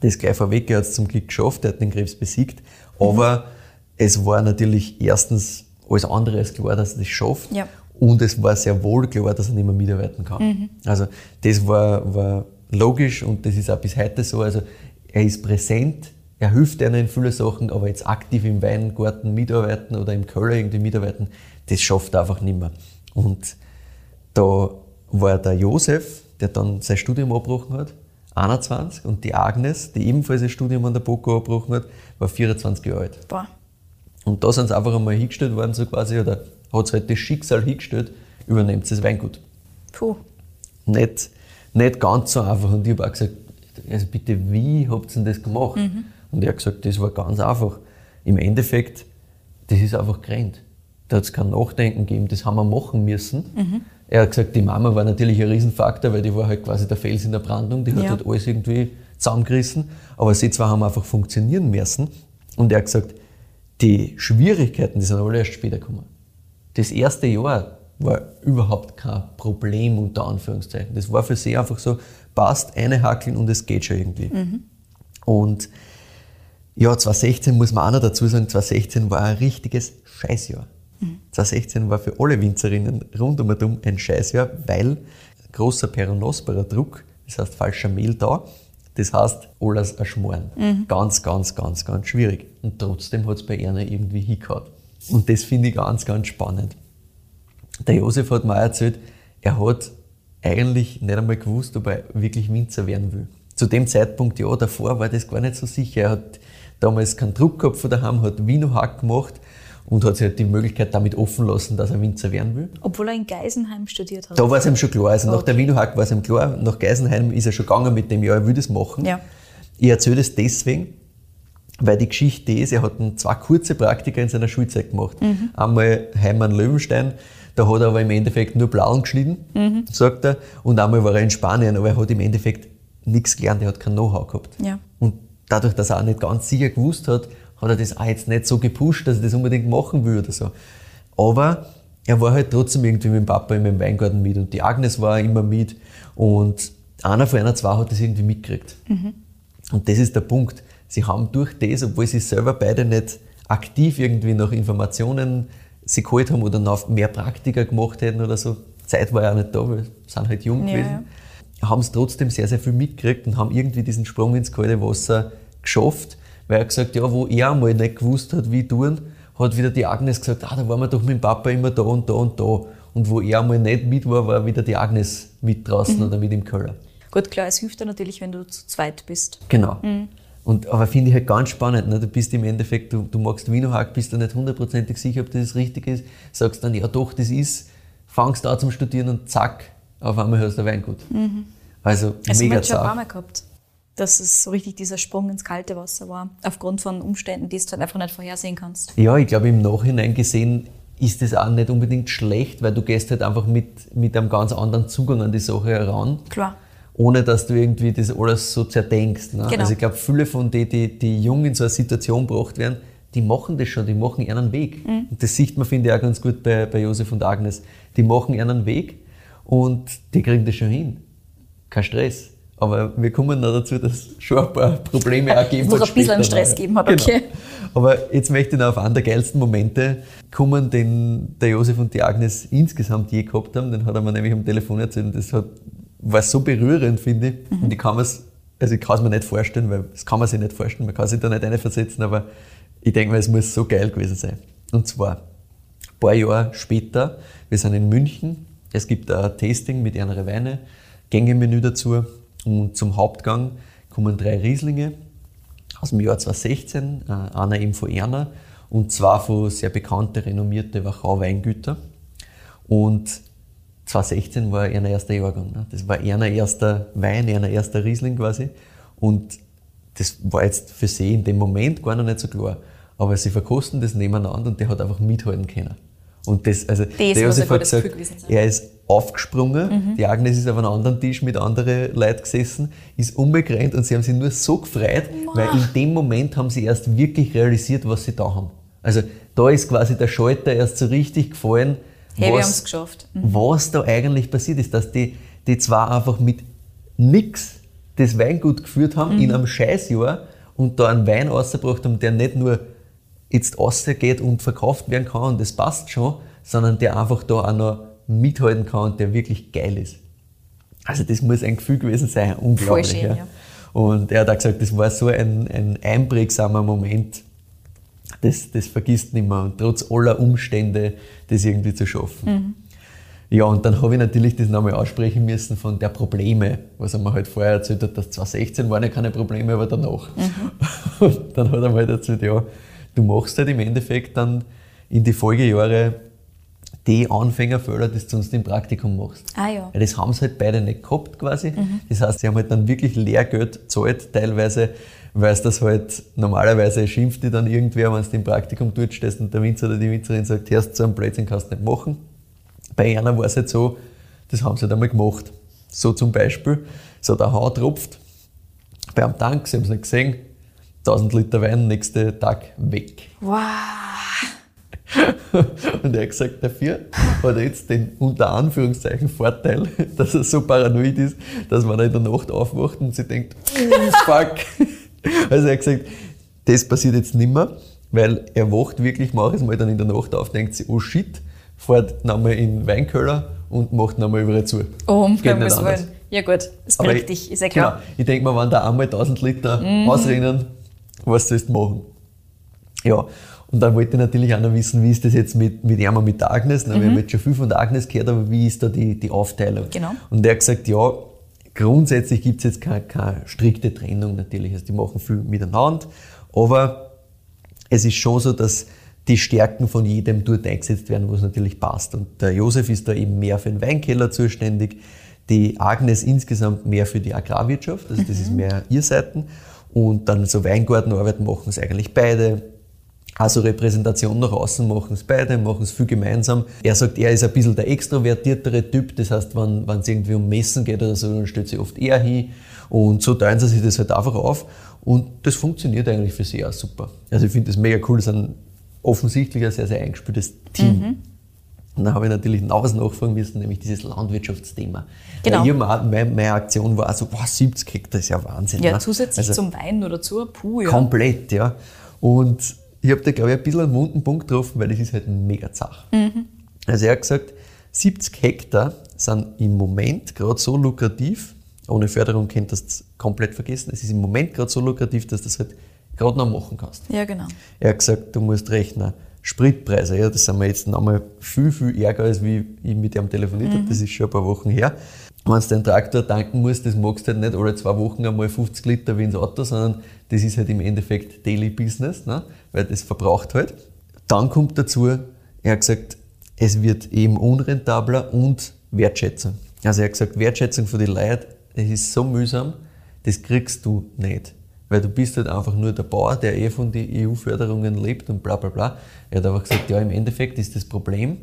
Das gleich vorweg, er hat es zum Glück geschafft, er hat den Krebs besiegt. Aber es war natürlich erstens alles andere als klar, dass er das schafft. Ja. Und es war sehr wohl klar, dass er nicht mehr mitarbeiten kann. Also das war, war logisch und das ist auch bis heute so. Also er ist präsent, er hilft einer in vielen Sachen, aber jetzt aktiv im Weingarten mitarbeiten oder im Keller irgendwie mitarbeiten, das schafft er einfach nicht mehr. Und da war der Josef, der dann sein Studium abgebrochen hat, 21, und die Agnes, die ebenfalls ein Studium an der BOKU abgebrochen hat, war 24 Jahre alt. Boah. Und da sind sie einfach einmal hingestellt worden, so quasi, oder hat es halt das Schicksal hingestellt, übernehmt das Weingut. Puh. Nicht, nicht ganz so einfach. Und ich habe auch gesagt, also bitte, wie habt ihr denn das gemacht? Und er hat gesagt, das war ganz einfach. Im Endeffekt, das ist einfach gerannt. Da hat es kein Nachdenken gegeben, das haben wir machen müssen. Er hat gesagt, die Mama war natürlich ein Riesenfaktor, weil die war halt quasi der Fels in der Brandung, die hat Ja. halt alles irgendwie zusammengerissen. Aber sie zwei haben einfach funktionieren müssen. Und er hat gesagt, die Schwierigkeiten, die sind alle erst später gekommen. Das erste Jahr war überhaupt kein Problem, unter Anführungszeichen. Das war für sie einfach so, passt, eine hackeln und es geht schon irgendwie. Und ja, 2016 muss man auch noch dazu sagen, 2016 war ein richtiges Scheißjahr. 2016 war für alle Winzerinnen rund um und um ein Scheißjahr, weil großer peronosperer Druck, das heißt falscher Mehl da, das heißt alles erschmoren. Ganz, ganz, ganz, ganz schwierig. Und trotzdem hat es bei Erna irgendwie hingehauen. Und das finde ich ganz, ganz spannend. Der Josef hat mir auch erzählt, er hat eigentlich nicht einmal gewusst, ob er wirklich Winzer werden will. Zu dem Zeitpunkt, ja, davor war das gar nicht so sicher. Er hat damals keinen Druck gehabt von daheim, hat Winohack gemacht und hat sich halt die Möglichkeit damit offen lassen, dass er Winzer werden will. Obwohl er in Geisenheim studiert hat. Da war es ihm schon klar. Also nach der Winohack war es ihm klar. Nach Geisenheim ist er schon gegangen mit dem, ja, er will das machen. Ja. Ich erzähle das deswegen, weil die Geschichte ist, er hat zwei kurze Praktika in seiner Schulzeit gemacht. Einmal Heimann Löwenstein, da hat er aber im Endeffekt nur Blauen geschnitten, sagt er. Und einmal war er in Spanien, aber er hat im Endeffekt nichts gelernt, er hat kein Know-how gehabt. Ja. Und dadurch, dass er auch nicht ganz sicher gewusst hat, hat er das auch jetzt nicht so gepusht, dass er das unbedingt machen will oder so. Aber er war halt trotzdem irgendwie mit dem Papa in meinem Weingarten mit und die Agnes war immer mit und einer von einer zwei hat das irgendwie mitgekriegt. Und das ist der Punkt. Sie haben durch das, obwohl sie selber beide nicht aktiv irgendwie nach Informationen sie geholt haben oder noch mehr Praktika gemacht hätten oder so, Zeit war ja auch nicht da, weil sie sind halt jung Ja, gewesen, haben es trotzdem sehr, sehr viel mitgekriegt und haben irgendwie diesen Sprung ins kalte Wasser geschafft, weil er gesagt ja, wo er einmal nicht gewusst hat, wie tun, hat wieder die Agnes gesagt, ah, da waren wir doch mit dem Papa immer da und da und da. Und wo er einmal nicht mit war, war wieder die Agnes mit draußen oder mit im Keller. Gut, klar, es hilft dir natürlich, wenn du zu zweit bist. Genau. Und, aber finde ich halt ganz spannend. Ne? Du bist im Endeffekt, du, du magst Wienerhack, bist du nicht hundertprozentig sicher, ob das richtig ist, sagst dann, ja doch, das ist, fangst da zum Studieren und zack, auf einmal hast du ein Weingut. Also, Also mega man hat schon ein paar. Mal gehabt, dass es so richtig dieser Sprung ins kalte Wasser war, aufgrund von Umständen, die du halt einfach nicht vorhersehen kannst. Ja, ich glaube, im Nachhinein gesehen ist das auch nicht unbedingt schlecht, weil du gehst halt einfach mit, mit einem ganz anderen Zugang an die Sache heran. Klar. Ohne dass du irgendwie das alles so zerdenkst. Ne? Genau. Also ich glaube, viele von denen, die, die jung in so eine Situation gebracht werden, die machen das schon, die machen einen Weg. Mhm. Und das sieht man, finde ich, auch ganz gut bei, bei Josef und Agnes. Die machen einen Weg und die kriegen das schon hin. Kein Stress. Aber wir kommen noch dazu, dass es schon ein paar Probleme auch geben Noch hat ein bisschen Stress noch. geben hat, Genau. okay. Aber jetzt möchte ich noch auf einen der geilsten Momente kommen, den der Josef und die Agnes insgesamt je gehabt haben. Den hat er mir nämlich am Telefon erzählt und das hat, war so berührend, finde ich. Mhm. Und ich kann mir's, also ich kann es mir nicht vorstellen, weil das kann man sich nicht vorstellen, man kann sich da nicht reinversetzen, aber ich denke mal, es muss so geil gewesen sein. Und zwar, ein paar Jahre später, wir sind in München, es gibt ein Tasting mit einer Weine, Gängemenü dazu und zum Hauptgang kommen drei Rieslinge aus dem Jahr 2016, äh, einer eben von Erna und zwei von sehr bekannte, renommierte Wachau Weingüter. Und 2016 war Erna erster Jahrgang. Ne? Das war Erna erster Wein, Erna erster Riesling quasi. Und das war jetzt für sie in dem Moment gar noch nicht so klar. Aber sie verkosten das nebeneinander und der hat einfach mithalten können. Und das, also, der muss ein Josef hat gutes gesagt, er ist aufgesprungen, die Agnes ist auf einem anderen Tisch mit anderen Leuten gesessen, ist umgerannt und sie haben sich nur so gefreut, weil in dem Moment haben sie erst wirklich realisiert, was sie da haben. Also da ist quasi der Schalter erst so richtig gefallen, Hey, wir was- haben es geschafft. was da eigentlich passiert ist, dass die, die zwar einfach mit nix das Weingut geführt haben in einem Scheißjahr und da einen Wein rausgebracht haben, der nicht nur jetzt rausgeht und verkauft werden kann und das passt schon, sondern der einfach da auch noch mithalten kann und der wirklich geil ist. Also das muss ein Gefühl gewesen sein, unglaublich. Voll schön, ja. ja. Und er hat auch gesagt, das war so ein, ein einprägsamer Moment, das, das vergisst nicht mehr. Und trotz aller Umstände, das irgendwie zu schaffen. Ja, und dann habe ich natürlich das nochmal aussprechen müssen von der Probleme, was er mir halt vorher erzählt hat, dass 2016 waren ja keine Probleme, aber danach. Und dann hat er mal erzählt, ja, du machst halt im Endeffekt dann in die Folgejahre die Anfängerfehler, die du sonst im Praktikum machst. Ah ja. Weil das haben sie halt beide nicht gehabt quasi. Das heißt, sie haben halt dann wirklich Lehrgeld gezahlt, teilweise, weil es das halt normalerweise schimpft die dann irgendwer, wenn du im Praktikum dort stehst und der Winzer oder die Winzerin sagt, hörst so einen Blödsinn kannst du nicht machen. Bei einer war es halt so, das haben sie halt einmal gemacht. So zum Beispiel, so der Hahn tropft beim Tank, sie haben es nicht gesehen, 1000 Liter Wein, nächsten Tag weg. Wow. Und er hat gesagt, dafür hat er jetzt den unter Anführungszeichen Vorteil, dass er so paranoid ist, dass man in der Nacht aufwacht und sich denkt, "Mm, fuck. Also er hat gesagt, das passiert jetzt nicht mehr, weil er wacht wirklich manches Mal dann in der Nacht auf, denkt sich, oh shit, fährt nochmal in den Weinkeller und macht nochmal überall zu. Oh, um Geht nicht anders. Ja gut, es bringt dich, ist ja klar. Genau. Ich denke mal, wenn da einmal 1000 Liter Mhm. ausrennen, was sollst du machen? Ja, und dann wollte ich natürlich auch noch wissen, wie ist das jetzt mit, mit ihm und mit der Agnes? Na, Wir haben jetzt schon viel von der Agnes gehört, aber wie ist da die, die Aufteilung? Mhm. Genau. Und der hat gesagt, ja, grundsätzlich gibt es jetzt keine, keine strikte Trennung natürlich. Also die machen viel miteinander, aber es ist schon so, dass die Stärken von jedem dort eingesetzt werden, wo es natürlich passt. Und der Josef ist da eben mehr für den Weinkeller zuständig, die Agnes insgesamt mehr für die Agrarwirtschaft, also das ist mehr ihr Seiten. Und dann so Weingartenarbeit machen es eigentlich beide. Also Repräsentation nach außen machen es beide, machen es viel gemeinsam. Er sagt, er ist ein bisschen der extrovertiertere Typ, das heißt, wenn es irgendwie um Messen geht oder so, dann stellt sich oft er hin. Und so teilen sie sich das halt einfach auf. Und das funktioniert eigentlich für sie auch super. Also ich finde das mega cool, das ist ein offensichtlich ein sehr, sehr eingespieltes Team. Und dann habe ich natürlich noch was nachfragen müssen, nämlich dieses Landwirtschaftsthema. Genau. Auch- meine, meine Aktion war so, wow, 70 Hektar ist ja Wahnsinn. Ja, ne? zusätzlich Also- zum Wein oder zur Puh, ja. Komplett, ja. Und ich habe da, glaube ich, ein bisschen einen wunden Punkt getroffen, weil das ist halt mega zach. Also er hat gesagt, 70 Hektar sind im Moment gerade so lukrativ, ohne Förderung könnt ihr das komplett vergessen, es ist im Moment gerade so lukrativ, dass du das halt gerade noch machen kannst. Ja, genau. Er hat gesagt, du musst rechnen. Spritpreise, ja, das sind wir jetzt nochmal viel, viel ärger, als wie ich mit ihm telefoniert habe. Das ist schon ein paar Wochen her. Wenn du den Traktor tanken musst, das magst du halt nicht alle zwei Wochen einmal 50 Liter wie ins Auto, sondern das ist halt im Endeffekt Daily Business, ne? weil das verbraucht halt. Dann kommt dazu, er hat gesagt, es wird eben unrentabler und Wertschätzung. Also er hat gesagt, Wertschätzung für die Leute, das ist so mühsam, das kriegst du nicht. Weil du bist halt einfach nur der Bauer, der eh von den EU-Förderungen lebt und bla bla bla. Er hat einfach gesagt, ja, im Endeffekt ist das Problem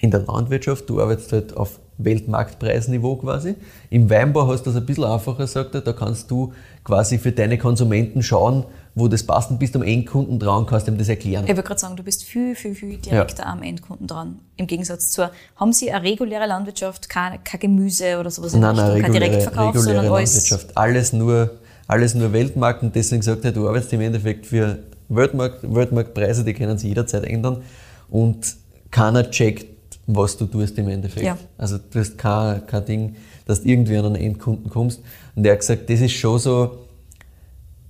in der Landwirtschaft, du arbeitest halt auf Weltmarktpreisniveau quasi. Im Weinbau hast du das ein bisschen einfacher, sagt er, da kannst du quasi für deine Konsumenten schauen, wo das passt und bist am Endkunden dran kannst ihm das erklären. Ich würde gerade sagen, du bist viel, viel, viel direkter am Endkunden dran. Im Gegensatz zur, haben Sie eine reguläre Landwirtschaft, kein, kein Gemüse oder sowas in Nein, nein, reguläre, Direktverkauf, reguläre sondern alles. Landwirtschaft. Alles nur, alles nur Weltmarkt und deswegen sagt er, du arbeitest im Endeffekt für Weltmarkt, Weltmarktpreise, die können sich jederzeit ändern und keiner checkt, was du tust im Endeffekt. Ja. Also du hast kein, kein Ding, dass du irgendwie an einen Endkunden kommst. Und er hat gesagt, das ist schon so,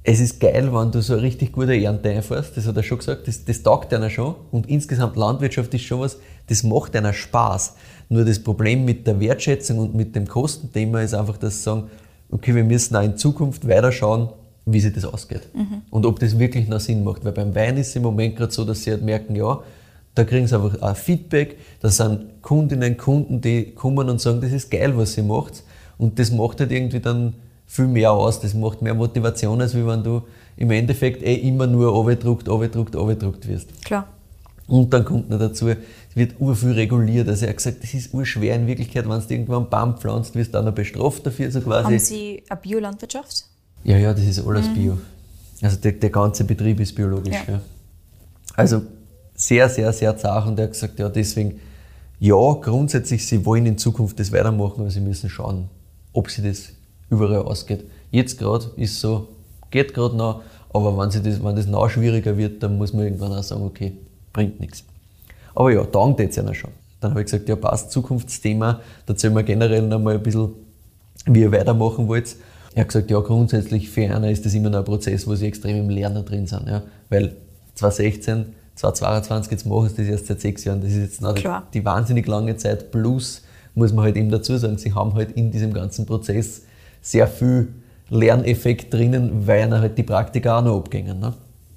es ist geil, wenn du so eine richtig gute Ernte einfährst, das hat er schon gesagt, das, das taugt einer schon. Und insgesamt Landwirtschaft ist schon was, das macht einer Spaß. Nur das Problem mit der Wertschätzung und mit dem Kostenthema ist einfach, dass sie sagen, okay, wir müssen auch in Zukunft weiter schauen, wie sich das ausgeht. Und ob das wirklich noch Sinn macht. Weil beim Wein ist es im Moment gerade so, dass sie halt merken, ja, da kriegen sie einfach auch Feedback, da sind Kundinnen, Kunden, die kommen und sagen, das ist geil, was ihr macht. Und das macht halt irgendwie dann viel mehr aus, das macht mehr Motivation, als wenn du im Endeffekt eh immer nur abgedruckt, abgedruckt, abgedruckt wirst. Klar. Und dann kommt noch dazu, es wird urviel reguliert. Also er hat gesagt, das ist urschwer in Wirklichkeit, wenn du irgendwann einen Baum pflanzt, wirst du auch noch bestraft dafür, so quasi. Haben Sie eine Biolandwirtschaft? Ja, ja, das ist alles Bio. Also der, der ganze Betrieb ist biologisch. Ja. Ja. Also sehr, sehr, sehr zart und er hat gesagt, ja, deswegen, ja, grundsätzlich, sie wollen in Zukunft das weitermachen, aber sie müssen schauen, ob sie das überall ausgeht. Jetzt gerade ist so, geht gerade noch, aber wenn, sie das, wenn das noch schwieriger wird, dann muss man irgendwann auch sagen, okay, bringt nichts. Aber ja, taugt jetzt einer schon. Dann habe ich gesagt, ja passt, Zukunftsthema, da erzählen wir generell noch mal ein bisschen, wie ihr weitermachen wollt. Er hat gesagt, ja, grundsätzlich für einer ist das immer noch ein Prozess, wo sie extrem im Lernen drin sind. Ja? Weil 2016, 2022, jetzt machen sie das erst seit sechs Jahren, das ist jetzt noch die, wahnsinnig lange Zeit. Plus, muss man halt eben dazu sagen, sie haben halt in diesem ganzen Prozess sehr viel Lerneffekt drinnen, weil ihnen halt die Praktika auch noch abgängen. Ne?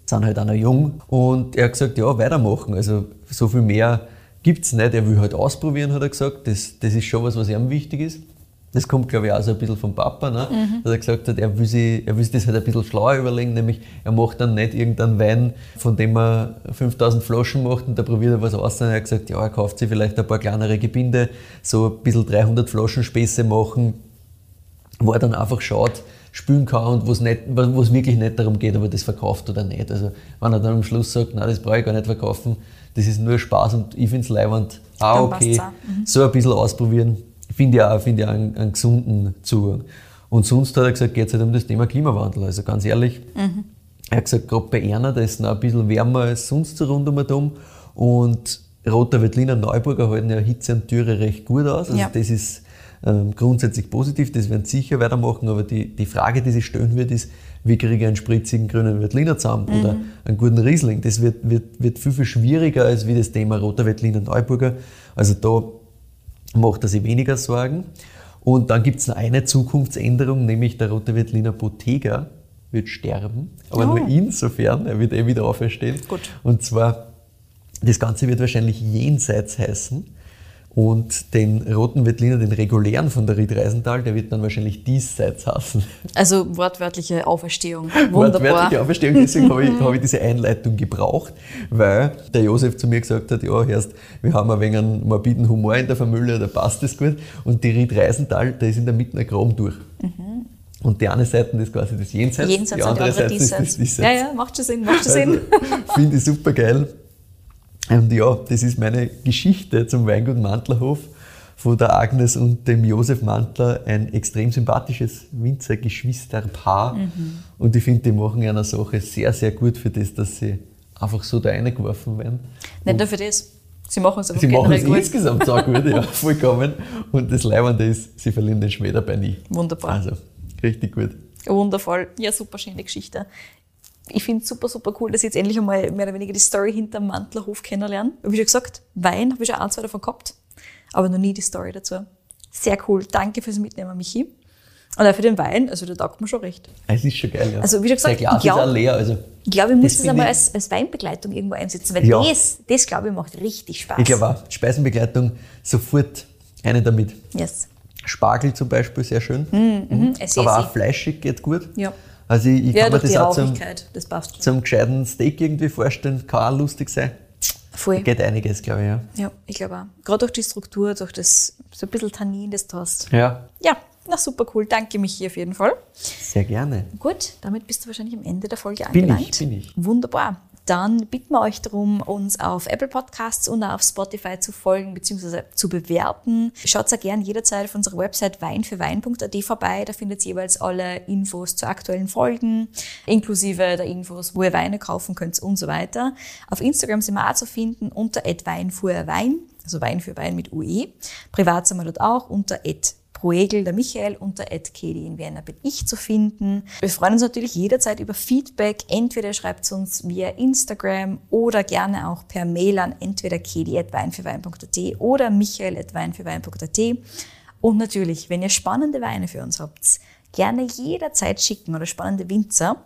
sind halt auch noch jung. Und er hat gesagt, ja, weitermachen. Also so viel mehr gibt es nicht. Er will halt ausprobieren, hat er gesagt. Das, das ist schon was, was ihm wichtig ist. Das kommt, glaube ich, auch so ein bisschen vom Papa, ne? Mhm. dass er gesagt hat, er will, sich, er will sich das halt ein bisschen schlauer überlegen, nämlich er macht dann nicht irgendeinen Wein, von dem er 5000 Flaschen macht und da probiert er was aus. Er hat gesagt, ja, er kauft sich vielleicht ein paar kleinere Gebinde, so ein bisschen 300 Flaschen Späße machen, wo er dann einfach schaut, spülen kann und wo es wirklich nicht darum geht, ob er das verkauft oder nicht. Also wenn er dann am Schluss sagt, nein, das brauche ich gar nicht verkaufen, das ist nur Spaß und ich finde es leibend, ah okay, mhm. so ein bisschen ausprobieren, finde ich auch, find ich auch einen, einen, gesunden Zugang. Und sonst hat er gesagt, geht es halt um das Thema Klimawandel. Also ganz ehrlich, mhm. er hat gesagt, gerade bei Erna, da ist es noch ein bisschen wärmer als sonst so rund um und um. Und Roter Wettliner Neuburger halten ja Hitze und Türe recht gut aus. Also ja. das ist ähm, grundsätzlich positiv, das werden sie sicher weitermachen. Aber die, die Frage, die sich stellen wird, ist, wie kriege ich einen spritzigen grünen Wettliner zusammen mhm. oder einen guten Riesling. Das wird, wird, wird viel, viel schwieriger als wie das Thema Roter Wettliner Neuburger. Also da macht er sich weniger Sorgen. Und dann gibt es noch eine Zukunftsänderung, nämlich der Rote Wettliner Bottega wird sterben, aber oh. nur insofern, er wird eh wieder auferstehen. Gut. Und zwar, das Ganze wird wahrscheinlich jenseits heißen. Und den roten Wettliner, den regulären von der Ried Reisenthal, der wird dann wahrscheinlich diesseits hassen. Also wortwörtliche Auferstehung. Wunderbar. Wortwörtliche Auferstehung, deswegen habe ich, hab ich diese Einleitung gebraucht, weil der Josef zu mir gesagt hat, ja, erst, wir haben ein wenig einen morbiden Humor in der Familie, da passt das gut. Und die Ried Reisenthal, da ist in der Mitte ein Graben durch. Mhm. Und die eine Seite ist quasi das Jenseits, Jenseits die andere, Seite ist das Diesseits. Ja, ja, macht schon Sinn, macht schon also, Sinn. Finde ich super geil. Und ja, das ist meine Geschichte zum Weingut Mantlerhof von der Agnes und dem Josef Mantler, ein extrem sympathisches Winzergeschwisterpaar. Mhm. Und ich finde, die machen einer Sache sehr, sehr gut für das, dass sie einfach so da reingeworfen werden. Nicht nur für das. Sie machen es einfach Sie machen es gut. insgesamt so gut, ja, vollkommen. Und das Leibende ist, sie verlieren den Schmäh dabei nie. Wunderbar. Also, richtig gut. Wundervoll. Ja, super schöne Geschichte ich finde es super, super cool, dass ich jetzt endlich einmal mehr oder weniger die Story hinter Mantlerhof kennenlerne. Wie schon gesagt, Wein habe ich schon ein, zwei davon gehabt, aber noch nie die Story dazu. Sehr cool. Danke fürs Mitnehmen, Michi. Und auch für den Wein, also der taugt mir schon recht. Es ist schon geil, ja. Also wie schon gesagt, Glas ich glaube, ist auch leer. Also, ich glaube, ich muss das, das einmal als, als, Weinbegleitung irgendwo einsetzen, weil ja. das, das, glaube ich, macht richtig Spaß. Ich glaube auch, Speisenbegleitung sofort eine damit. Yes. Spargel zum Beispiel, sehr schön. Mm, mm, Aber auch fleischig geht gut. Ja. Also ich, ich ja, kann mir das auch zum, zum gescheiten Steak irgendwie vorstellen, kann auch lustig sein. Voll. Da geht einiges, glaube ich, ja. Ja, ich glaube auch. Gerade durch die Struktur, durch das so ein bisschen Tannin, das du hast. Ja. Ja, na super cool. Danke mich hier auf jeden Fall. Sehr gerne. Gut, damit bist du wahrscheinlich am Ende der Folge angelangt. Bin ich, bin ich. Wunderbar dann bitten wir euch darum, uns auf Apple Podcasts und auf Spotify zu folgen bzw. zu bewerten. Schaut sehr gerne jederzeit auf unserer Website weinfürwein.at vorbei. Da findet ihr jeweils alle Infos zu aktuellen Folgen, inklusive der Infos, wo ihr Weine kaufen könnt und so weiter. Auf Instagram sind wir auch zu finden unter @weinfuhrwein, also Wein für Wein mit UE. Privat sind wir dort auch unter Proegel, der Michael unter Kedi in Vienna bin ich zu finden. Wir freuen uns natürlich jederzeit über Feedback. Entweder schreibt es uns via Instagram oder gerne auch per Mail an entweder kedi.weinfürwein.at oder michael.weinfürwein.at. Und natürlich, wenn ihr spannende Weine für uns habt, gerne jederzeit schicken oder spannende Winzer.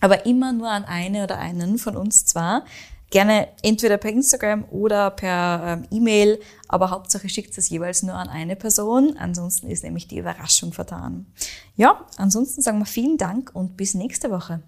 Aber immer nur an eine oder einen von uns zwar. Gerne entweder per Instagram oder per ähm, E-Mail, aber Hauptsache schickt es jeweils nur an eine Person. Ansonsten ist nämlich die Überraschung vertan. Ja, ansonsten sagen wir vielen Dank und bis nächste Woche.